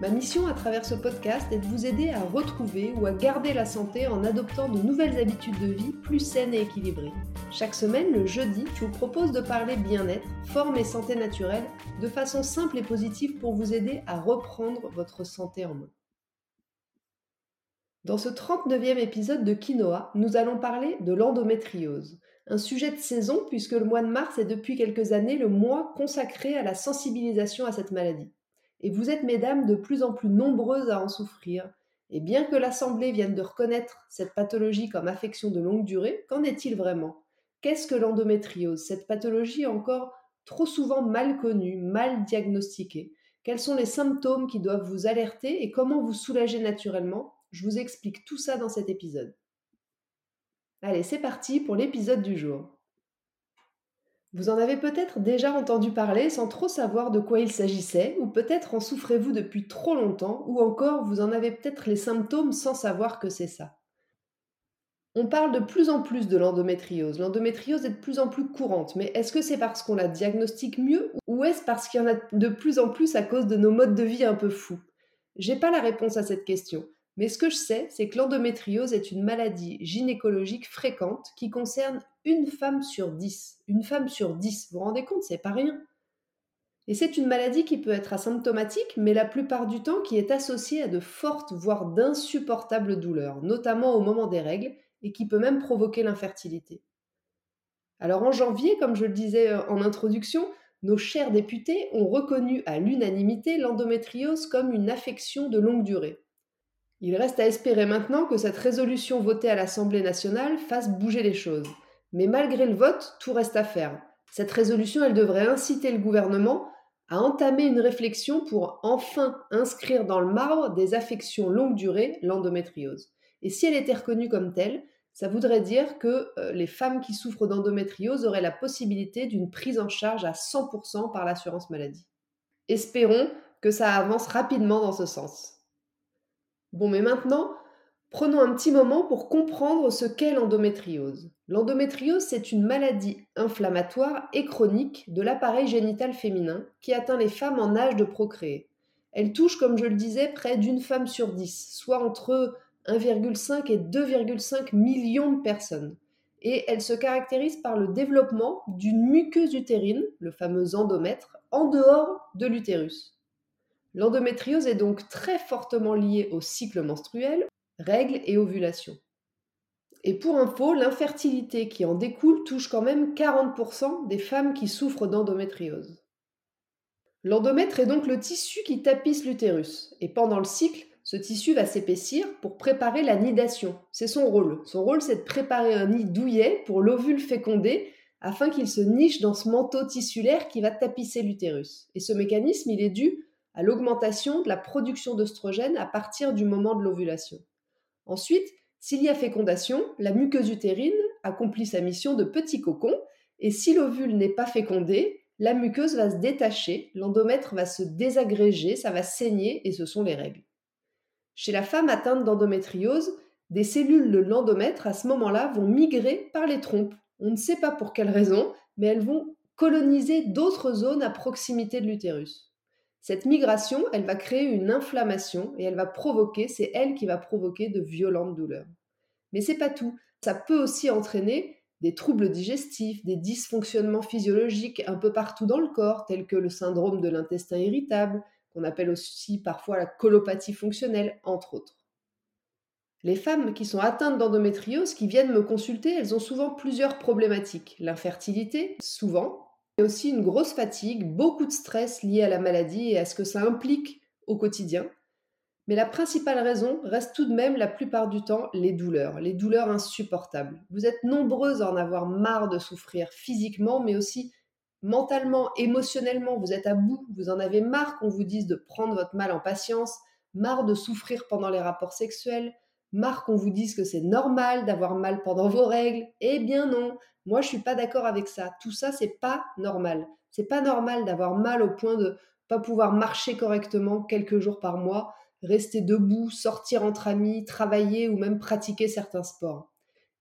Ma mission à travers ce podcast est de vous aider à retrouver ou à garder la santé en adoptant de nouvelles habitudes de vie plus saines et équilibrées. Chaque semaine, le jeudi, je vous propose de parler bien-être, forme et santé naturelle de façon simple et positive pour vous aider à reprendre votre santé en main. Dans ce 39e épisode de Quinoa, nous allons parler de l'endométriose, un sujet de saison puisque le mois de mars est depuis quelques années le mois consacré à la sensibilisation à cette maladie et vous êtes, mesdames, de plus en plus nombreuses à en souffrir. Et bien que l'Assemblée vienne de reconnaître cette pathologie comme affection de longue durée, qu'en est-il vraiment? Qu'est-ce que l'endométriose? Cette pathologie encore trop souvent mal connue, mal diagnostiquée. Quels sont les symptômes qui doivent vous alerter et comment vous soulager naturellement? Je vous explique tout ça dans cet épisode. Allez, c'est parti pour l'épisode du jour. Vous en avez peut-être déjà entendu parler sans trop savoir de quoi il s'agissait, ou peut-être en souffrez-vous depuis trop longtemps, ou encore vous en avez peut-être les symptômes sans savoir que c'est ça. On parle de plus en plus de l'endométriose. L'endométriose est de plus en plus courante, mais est-ce que c'est parce qu'on la diagnostique mieux, ou est-ce parce qu'il y en a de plus en plus à cause de nos modes de vie un peu fous? J'ai pas la réponse à cette question. Mais ce que je sais, c'est que l'endométriose est une maladie gynécologique fréquente qui concerne une femme sur dix. Une femme sur dix, vous vous rendez compte, c'est pas rien. Et c'est une maladie qui peut être asymptomatique, mais la plupart du temps qui est associée à de fortes, voire d'insupportables douleurs, notamment au moment des règles, et qui peut même provoquer l'infertilité. Alors en janvier, comme je le disais euh, en introduction, nos chers députés ont reconnu à l'unanimité l'endométriose comme une affection de longue durée. Il reste à espérer maintenant que cette résolution votée à l'Assemblée nationale fasse bouger les choses. Mais malgré le vote, tout reste à faire. Cette résolution, elle devrait inciter le gouvernement à entamer une réflexion pour enfin inscrire dans le marbre des affections longue durée, l'endométriose. Et si elle était reconnue comme telle, ça voudrait dire que euh, les femmes qui souffrent d'endométriose auraient la possibilité d'une prise en charge à 100% par l'assurance maladie. Espérons que ça avance rapidement dans ce sens. Bon, mais maintenant, prenons un petit moment pour comprendre ce qu'est l'endométriose. L'endométriose, c'est une maladie inflammatoire et chronique de l'appareil génital féminin qui atteint les femmes en âge de procréer. Elle touche, comme je le disais, près d'une femme sur dix, soit entre 1,5 et 2,5 millions de personnes. Et elle se caractérise par le développement d'une muqueuse utérine, le fameux endomètre, en dehors de l'utérus. L'endométriose est donc très fortement liée au cycle menstruel, règles et ovulation. Et pour info, l'infertilité qui en découle touche quand même 40% des femmes qui souffrent d'endométriose. L'endomètre est donc le tissu qui tapisse l'utérus, et pendant le cycle, ce tissu va s'épaissir pour préparer la nidation. C'est son rôle. Son rôle, c'est de préparer un nid douillet pour l'ovule fécondé afin qu'il se niche dans ce manteau tissulaire qui va tapisser l'utérus. Et ce mécanisme, il est dû à l'augmentation de la production d'œstrogène à partir du moment de l'ovulation. Ensuite, s'il y a fécondation, la muqueuse utérine accomplit sa mission de petit cocon, et si l'ovule n'est pas fécondé, la muqueuse va se détacher, l'endomètre va se désagréger, ça va saigner, et ce sont les règles. Chez la femme atteinte d'endométriose, des cellules de l'endomètre à ce moment-là vont migrer par les trompes. On ne sait pas pour quelle raison, mais elles vont coloniser d'autres zones à proximité de l'utérus. Cette migration, elle va créer une inflammation et elle va provoquer, c'est elle qui va provoquer de violentes douleurs. Mais c'est pas tout. Ça peut aussi entraîner des troubles digestifs, des dysfonctionnements physiologiques un peu partout dans le corps, tels que le syndrome de l'intestin irritable, qu'on appelle aussi parfois la colopathie fonctionnelle, entre autres. Les femmes qui sont atteintes d'endométriose, qui viennent me consulter, elles ont souvent plusieurs problématiques. L'infertilité, souvent, aussi une grosse fatigue, beaucoup de stress lié à la maladie et à ce que ça implique au quotidien. Mais la principale raison reste tout de même la plupart du temps les douleurs, les douleurs insupportables. Vous êtes nombreuses à en avoir marre de souffrir physiquement, mais aussi mentalement, émotionnellement. Vous êtes à bout, vous en avez marre qu'on vous dise de prendre votre mal en patience, marre de souffrir pendant les rapports sexuels, marre qu'on vous dise que c'est normal d'avoir mal pendant vos règles. Eh bien non, moi je suis pas d'accord avec ça. Tout ça c'est pas normal. C'est pas normal d'avoir mal au point de pas pouvoir marcher correctement quelques jours par mois, rester debout, sortir entre amis, travailler ou même pratiquer certains sports.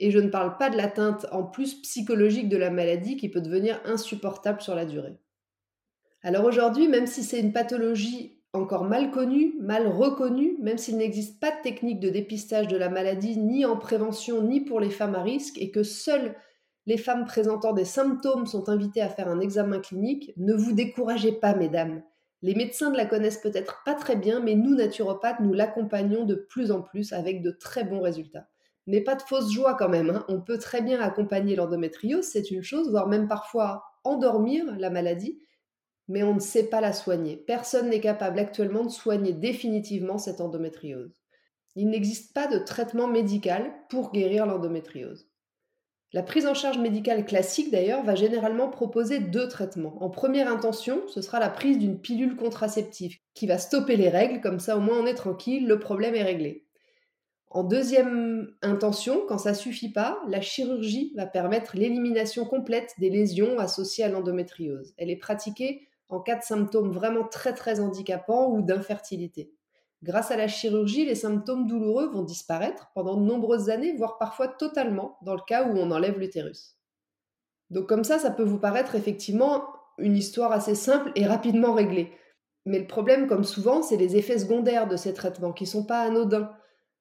Et je ne parle pas de l'atteinte en plus psychologique de la maladie qui peut devenir insupportable sur la durée. Alors aujourd'hui, même si c'est une pathologie encore mal connue, mal reconnue, même s'il n'existe pas de technique de dépistage de la maladie ni en prévention ni pour les femmes à risque et que seules les femmes présentant des symptômes sont invitées à faire un examen clinique, ne vous découragez pas, mesdames. Les médecins ne la connaissent peut-être pas très bien, mais nous, naturopathes, nous l'accompagnons de plus en plus avec de très bons résultats. Mais pas de fausse joie quand même. Hein. On peut très bien accompagner l'endométriose, c'est une chose, voire même parfois endormir la maladie, mais on ne sait pas la soigner. Personne n'est capable actuellement de soigner définitivement cette endométriose. Il n'existe pas de traitement médical pour guérir l'endométriose. La prise en charge médicale classique d'ailleurs va généralement proposer deux traitements. En première intention, ce sera la prise d'une pilule contraceptive qui va stopper les règles, comme ça au moins on est tranquille, le problème est réglé. En deuxième intention, quand ça suffit pas, la chirurgie va permettre l'élimination complète des lésions associées à l'endométriose. Elle est pratiquée en cas de symptômes vraiment très très handicapants ou d'infertilité. Grâce à la chirurgie, les symptômes douloureux vont disparaître pendant de nombreuses années, voire parfois totalement, dans le cas où on enlève l'utérus. Donc comme ça, ça peut vous paraître effectivement une histoire assez simple et rapidement réglée. Mais le problème, comme souvent, c'est les effets secondaires de ces traitements qui ne sont pas anodins.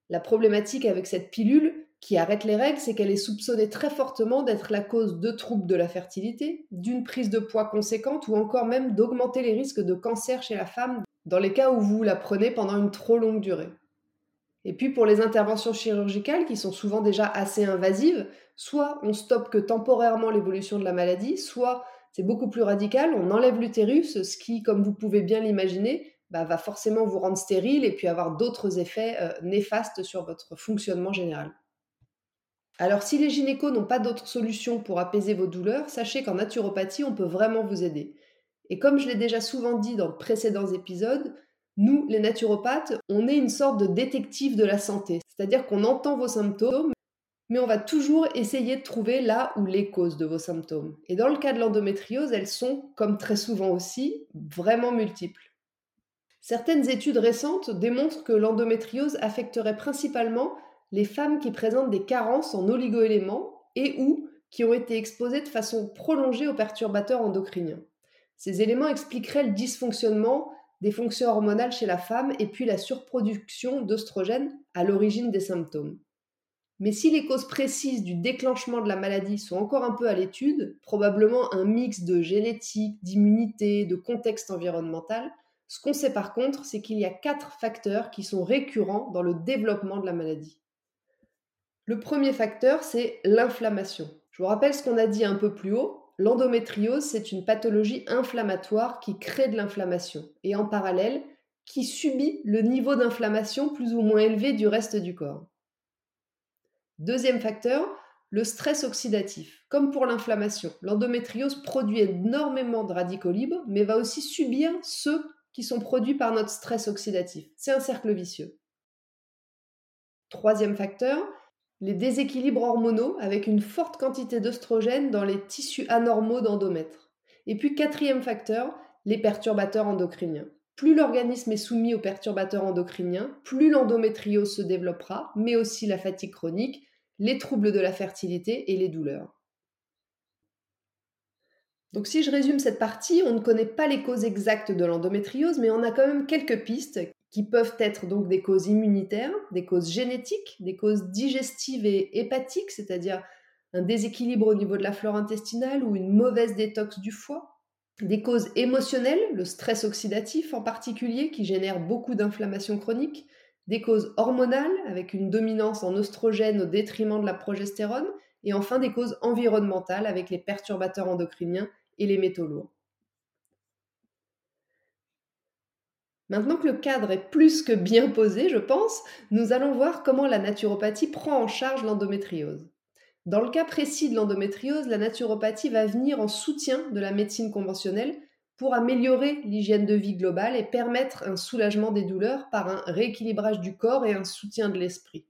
La problématique avec cette pilule, qui arrête les règles, c'est qu'elle est soupçonnée très fortement d'être la cause de troubles de la fertilité, d'une prise de poids conséquente ou encore même d'augmenter les risques de cancer chez la femme dans les cas où vous la prenez pendant une trop longue durée. Et puis pour les interventions chirurgicales qui sont souvent déjà assez invasives, soit on stoppe que temporairement l'évolution de la maladie, soit c'est beaucoup plus radical, on enlève l'utérus, ce qui, comme vous pouvez bien l'imaginer, bah, va forcément vous rendre stérile et puis avoir d'autres effets euh, néfastes sur votre fonctionnement général. Alors si les gynécos n'ont pas d'autre solution pour apaiser vos douleurs, sachez qu'en naturopathie, on peut vraiment vous aider. Et comme je l'ai déjà souvent dit dans de précédents épisodes, nous, les naturopathes, on est une sorte de détective de la santé. C'est-à-dire qu'on entend vos symptômes, mais on va toujours essayer de trouver là où les causes de vos symptômes. Et dans le cas de l'endométriose, elles sont, comme très souvent aussi, vraiment multiples. Certaines études récentes démontrent que l'endométriose affecterait principalement les femmes qui présentent des carences en oligoéléments et ou qui ont été exposées de façon prolongée aux perturbateurs endocriniens. Ces éléments expliqueraient le dysfonctionnement des fonctions hormonales chez la femme et puis la surproduction d'œstrogènes à l'origine des symptômes. Mais si les causes précises du déclenchement de la maladie sont encore un peu à l'étude, probablement un mix de génétique, d'immunité, de contexte environnemental, ce qu'on sait par contre, c'est qu'il y a quatre facteurs qui sont récurrents dans le développement de la maladie. Le premier facteur, c'est l'inflammation. Je vous rappelle ce qu'on a dit un peu plus haut. L'endométriose, c'est une pathologie inflammatoire qui crée de l'inflammation et en parallèle, qui subit le niveau d'inflammation plus ou moins élevé du reste du corps. Deuxième facteur, le stress oxydatif. Comme pour l'inflammation, l'endométriose produit énormément de radicaux libres, mais va aussi subir ceux qui sont produits par notre stress oxydatif. C'est un cercle vicieux. Troisième facteur, les déséquilibres hormonaux avec une forte quantité d'œstrogènes dans les tissus anormaux d'endomètre. Et puis quatrième facteur, les perturbateurs endocriniens. Plus l'organisme est soumis aux perturbateurs endocriniens, plus l'endométriose se développera, mais aussi la fatigue chronique, les troubles de la fertilité et les douleurs. Donc si je résume cette partie, on ne connaît pas les causes exactes de l'endométriose, mais on a quand même quelques pistes qui peuvent être donc des causes immunitaires, des causes génétiques, des causes digestives et hépatiques, c'est-à-dire un déséquilibre au niveau de la flore intestinale ou une mauvaise détox du foie, des causes émotionnelles, le stress oxydatif en particulier qui génère beaucoup d'inflammation chronique, des causes hormonales avec une dominance en oestrogène au détriment de la progestérone, et enfin des causes environnementales avec les perturbateurs endocriniens et les métaux lourds. Maintenant que le cadre est plus que bien posé, je pense, nous allons voir comment la naturopathie prend en charge l'endométriose. Dans le cas précis de l'endométriose, la naturopathie va venir en soutien de la médecine conventionnelle pour améliorer l'hygiène de vie globale et permettre un soulagement des douleurs par un rééquilibrage du corps et un soutien de l'esprit.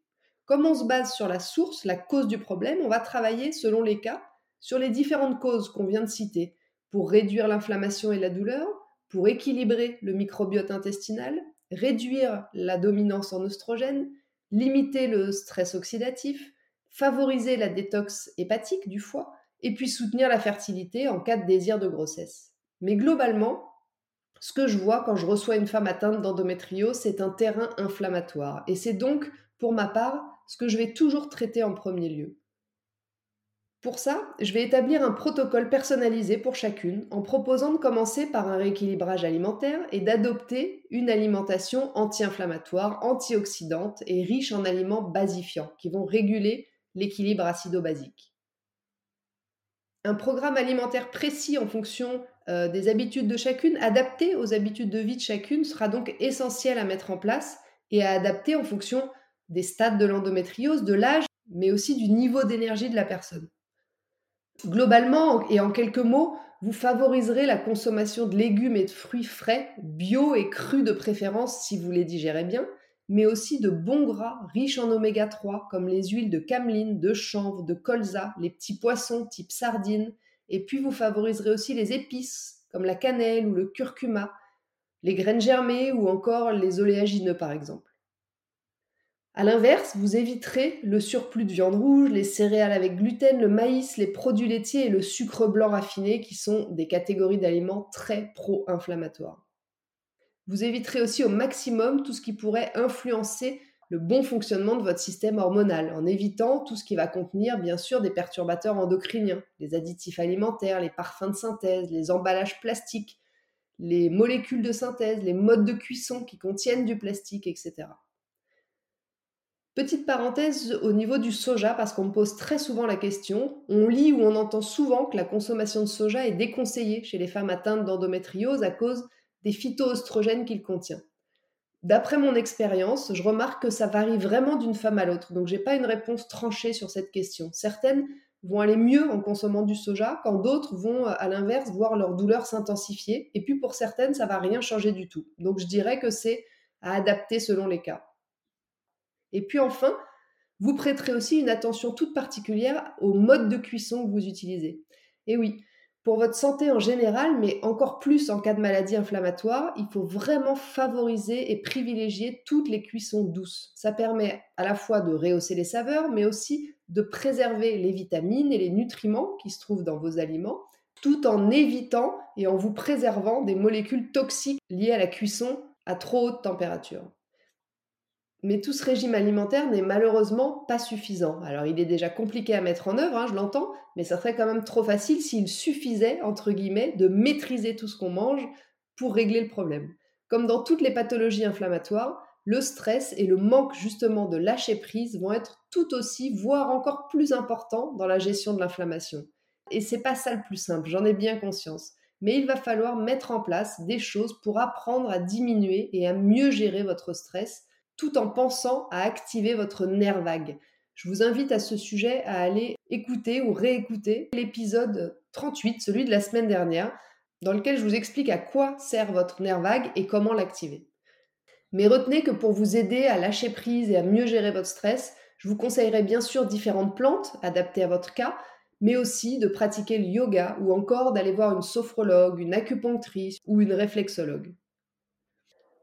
comme on se base sur la source, la cause du problème, on va travailler, selon les cas, sur les différentes causes qu'on vient de citer, pour réduire l'inflammation et la douleur, pour équilibrer le microbiote intestinal, réduire la dominance en oestrogène, limiter le stress oxydatif, favoriser la détox hépatique du foie, et puis soutenir la fertilité en cas de désir de grossesse. Mais globalement, ce que je vois quand je reçois une femme atteinte d'endométriose, c'est un terrain inflammatoire. Et c'est donc, pour ma part, ce que je vais toujours traiter en premier lieu. Pour ça, je vais établir un protocole personnalisé pour chacune en proposant de commencer par un rééquilibrage alimentaire et d'adopter une alimentation anti-inflammatoire, antioxydante et riche en aliments basifiants qui vont réguler l'équilibre acido-basique. Un programme alimentaire précis en fonction euh, des habitudes de chacune, adapté aux habitudes de vie de chacune, sera donc essentiel à mettre en place et à adapter en fonction des stades de l'endométriose, de l'âge, mais aussi du niveau d'énergie de la personne. Globalement, et en quelques mots, vous favoriserez la consommation de légumes et de fruits frais, bio et crus de préférence si vous les digérez bien, mais aussi de bons gras riches en oméga 3 comme les huiles de cameline, de chanvre, de colza, les petits poissons type sardines, et puis vous favoriserez aussi les épices comme la cannelle ou le curcuma, les graines germées ou encore les oléagineux par exemple. A l'inverse, vous éviterez le surplus de viande rouge, les céréales avec gluten, le maïs, les produits laitiers et le sucre blanc raffiné qui sont des catégories d'aliments très pro-inflammatoires. Vous éviterez aussi au maximum tout ce qui pourrait influencer le bon fonctionnement de votre système hormonal, en évitant tout ce qui va contenir bien sûr des perturbateurs endocriniens, les additifs alimentaires, les parfums de synthèse, les emballages plastiques, les molécules de synthèse, les modes de cuisson qui contiennent du plastique, etc. Petite parenthèse au niveau du soja, parce qu'on me pose très souvent la question, on lit ou on entend souvent que la consommation de soja est déconseillée chez les femmes atteintes d'endométriose à cause des phytoestrogènes qu'il contient. D'après mon expérience, je remarque que ça varie vraiment d'une femme à l'autre, donc j'ai pas une réponse tranchée sur cette question. Certaines vont aller mieux en consommant du soja, quand d'autres vont, à l'inverse, voir leur douleur s'intensifier. Et puis pour certaines, ça va rien changer du tout. Donc je dirais que c'est à adapter selon les cas. Et puis enfin, vous prêterez aussi une attention toute particulière au mode de cuisson que vous utilisez. Et oui, pour votre santé en général, mais encore plus en cas de maladie inflammatoire, il faut vraiment favoriser et privilégier toutes les cuissons douces. Ça permet à la fois de rehausser les saveurs, mais aussi de préserver les vitamines et les nutriments qui se trouvent dans vos aliments, tout en évitant et en vous préservant des molécules toxiques liées à la cuisson à trop haute température. Mais tout ce régime alimentaire n'est malheureusement pas suffisant. Alors il est déjà compliqué à mettre en œuvre, hein, je l'entends, mais ça serait quand même trop facile s'il suffisait, entre guillemets, de maîtriser tout ce qu'on mange pour régler le problème. Comme dans toutes les pathologies inflammatoires, le stress et le manque justement de lâcher prise vont être tout aussi, voire encore plus importants dans la gestion de l'inflammation. Et c'est pas ça le plus simple, j'en ai bien conscience. Mais il va falloir mettre en place des choses pour apprendre à diminuer et à mieux gérer votre stress tout en pensant à activer votre nerf vague. Je vous invite à ce sujet à aller écouter ou réécouter l'épisode 38, celui de la semaine dernière, dans lequel je vous explique à quoi sert votre nerf vague et comment l'activer. Mais retenez que pour vous aider à lâcher prise et à mieux gérer votre stress, je vous conseillerais bien sûr différentes plantes adaptées à votre cas, mais aussi de pratiquer le yoga ou encore d'aller voir une sophrologue, une acupunctrice ou une réflexologue.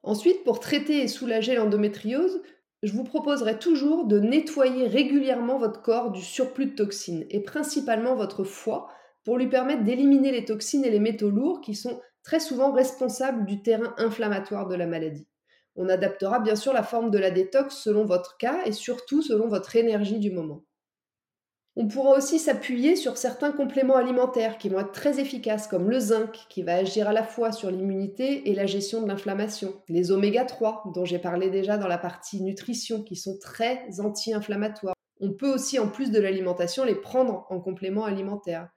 Ensuite, pour traiter et soulager l'endométriose, je vous proposerai toujours de nettoyer régulièrement votre corps du surplus de toxines et principalement votre foie pour lui permettre d'éliminer les toxines et les métaux lourds qui sont très souvent responsables du terrain inflammatoire de la maladie. On adaptera bien sûr la forme de la détox selon votre cas et surtout selon votre énergie du moment. On pourra aussi s'appuyer sur certains compléments alimentaires qui vont être très efficaces, comme le zinc, qui va agir à la fois sur l'immunité et la gestion de l'inflammation, les oméga 3, dont j'ai parlé déjà dans la partie nutrition, qui sont très anti-inflammatoires. On peut aussi, en plus de l'alimentation, les prendre en complément alimentaire.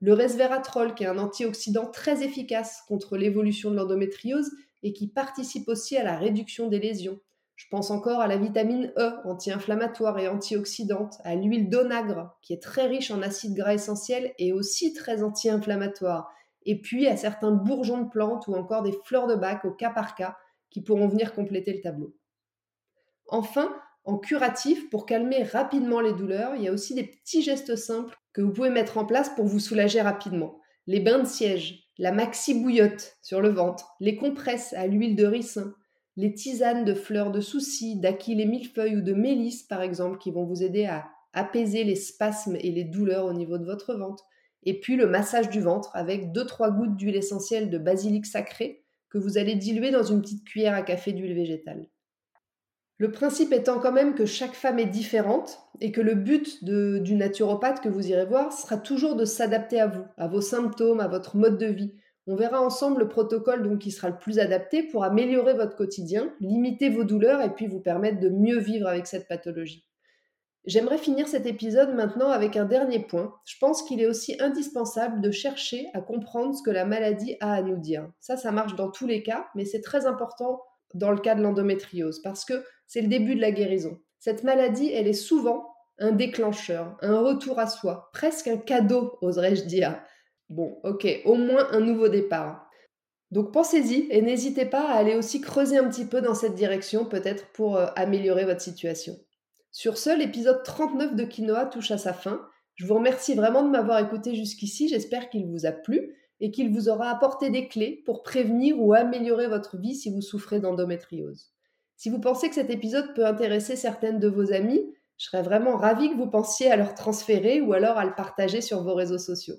Le resveratrol, qui est un antioxydant très efficace contre l'évolution de l'endométriose et qui participe aussi à la réduction des lésions. Je pense encore à la vitamine E, anti-inflammatoire et antioxydante, à l'huile d'onagre, qui est très riche en acides gras essentiels et aussi très anti-inflammatoire, et puis à certains bourgeons de plantes ou encore des fleurs de bac au cas par cas qui pourront venir compléter le tableau. Enfin, En curatif, pour calmer rapidement les douleurs, il y a aussi des petits gestes simples que vous pouvez mettre en place pour vous soulager rapidement. Les bains de siège, la maxi bouillotte sur le ventre, les compresses à l'huile de ricin, les tisanes de fleurs de soucis, d'aquil et millefeuille ou de mélisse par exemple qui vont vous aider à apaiser les spasmes et les douleurs au niveau de votre ventre. Et puis le massage du ventre avec 2-3 gouttes d'huile essentielle de basilic sacré que vous allez diluer dans une petite cuillère à café d'huile végétale. Le principe étant quand même que chaque femme est différente et que le but du naturopathe que vous irez voir sera toujours de s'adapter à vous, à vos symptômes, à votre mode de vie. On verra ensemble le protocole donc qui sera le plus adapté pour améliorer votre quotidien, limiter vos douleurs et puis vous permettre de mieux vivre avec cette pathologie. J'aimerais finir cet épisode maintenant avec un dernier point. Je pense qu'il est aussi indispensable de chercher à comprendre ce que la maladie a à nous dire. Ça, ça marche dans tous les cas, mais c'est très important dans le cas de l'endométriose parce que c'est le début de la guérison. Cette maladie, elle est souvent un déclencheur, un retour à soi, presque un cadeau, oserais-je dire. Bon, ok, au moins un nouveau départ. Donc pensez-y et n'hésitez pas à aller aussi creuser un petit peu dans cette direction, peut-être pour euh, améliorer votre situation. Sur ce, l'épisode 39 de Quinoa touche à sa fin. Je vous remercie vraiment de m'avoir écouté jusqu'ici, j'espère qu'il vous a plu et qu'il vous aura apporté des clés pour prévenir ou améliorer votre vie si vous souffrez d'endométriose. Si vous pensez que cet épisode peut intéresser certaines de vos amies, je serais vraiment ravie que vous pensiez à leur transférer ou alors à le partager sur vos réseaux sociaux.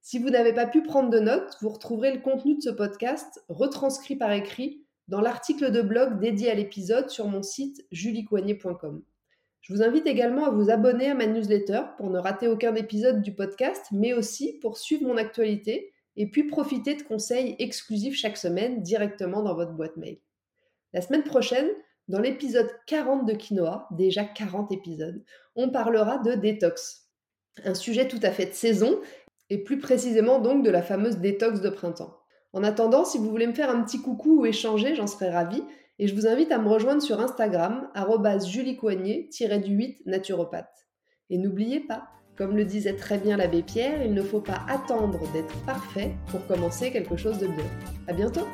Si vous n'avez pas pu prendre de notes, vous retrouverez le contenu de ce podcast retranscrit par écrit dans l'article de blog dédié à l'épisode sur mon site juliecoignet.com. Je vous invite également à vous abonner à ma newsletter pour ne rater aucun épisode du podcast, mais aussi pour suivre mon actualité et puis profiter de conseils exclusifs chaque semaine directement dans votre boîte mail. La semaine prochaine, dans l'épisode 40 de Quinoa, déjà 40 épisodes, on parlera de détox. Un sujet tout à fait de saison, et plus précisément donc de la fameuse détox de printemps. En attendant, si vous voulez me faire un petit coucou ou échanger, j'en serais ravie, et je vous invite à me rejoindre sur Instagram, juliecoignet-du8 naturopathe. Et n'oubliez pas, comme le disait très bien l'abbé Pierre, il ne faut pas attendre d'être parfait pour commencer quelque chose de bien. À bientôt!